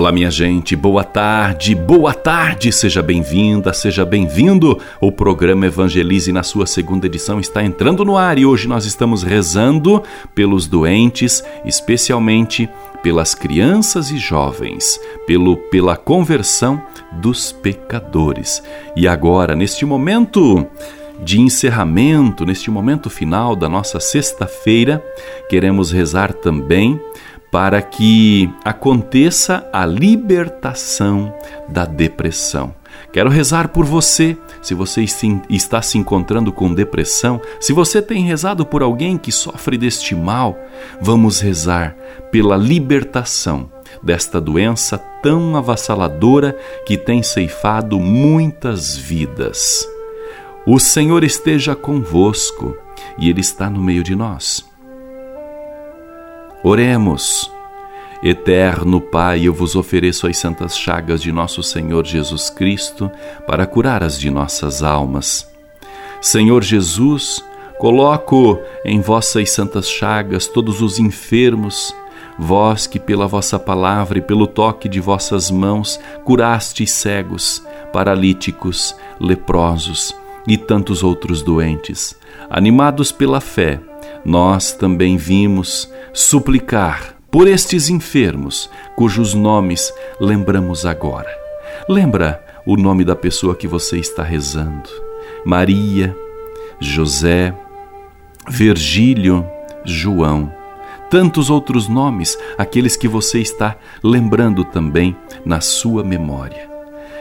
Olá, minha gente, boa tarde, boa tarde, seja bem-vinda, seja bem-vindo. O programa Evangelize, na sua segunda edição, está entrando no ar e hoje nós estamos rezando pelos doentes, especialmente pelas crianças e jovens, pelo pela conversão dos pecadores. E agora, neste momento de encerramento, neste momento final da nossa sexta-feira, queremos rezar também para que aconteça a libertação da depressão. Quero rezar por você, se você está se encontrando com depressão, se você tem rezado por alguém que sofre deste mal, vamos rezar pela libertação desta doença tão avassaladora que tem ceifado muitas vidas. O Senhor esteja convosco e Ele está no meio de nós. Oremos. Eterno Pai, eu vos ofereço as santas chagas de nosso Senhor Jesus Cristo para curar as de nossas almas. Senhor Jesus, coloco em vossas santas chagas todos os enfermos, vós que pela vossa palavra e pelo toque de vossas mãos curastes cegos, paralíticos, leprosos e tantos outros doentes. Animados pela fé, nós também vimos suplicar por estes enfermos, cujos nomes lembramos agora. Lembra o nome da pessoa que você está rezando: Maria, José, Virgílio, João. Tantos outros nomes, aqueles que você está lembrando também na sua memória.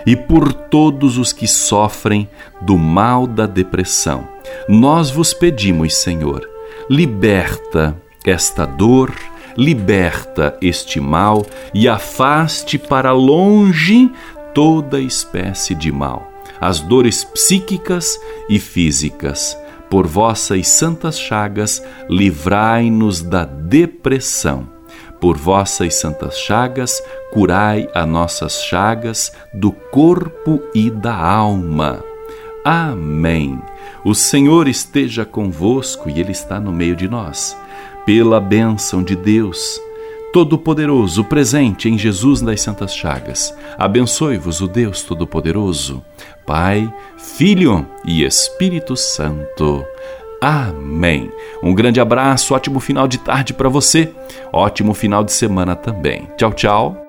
E por todos os que sofrem do mal da depressão, nós vos pedimos, Senhor, liberta esta dor, liberta este mal e afaste para longe toda espécie de mal, as dores psíquicas e físicas. Por vossas santas chagas, livrai-nos da depressão. Por vossas santas chagas, curai as nossas chagas do corpo e da alma. Amém. O Senhor esteja convosco e Ele está no meio de nós pela bênção de Deus Todo-Poderoso, presente em Jesus das Santas Chagas. Abençoe-vos o Deus Todo-Poderoso, Pai, Filho e Espírito Santo. Amém. Um grande abraço, ótimo final de tarde para você, ótimo final de semana também. Tchau, tchau.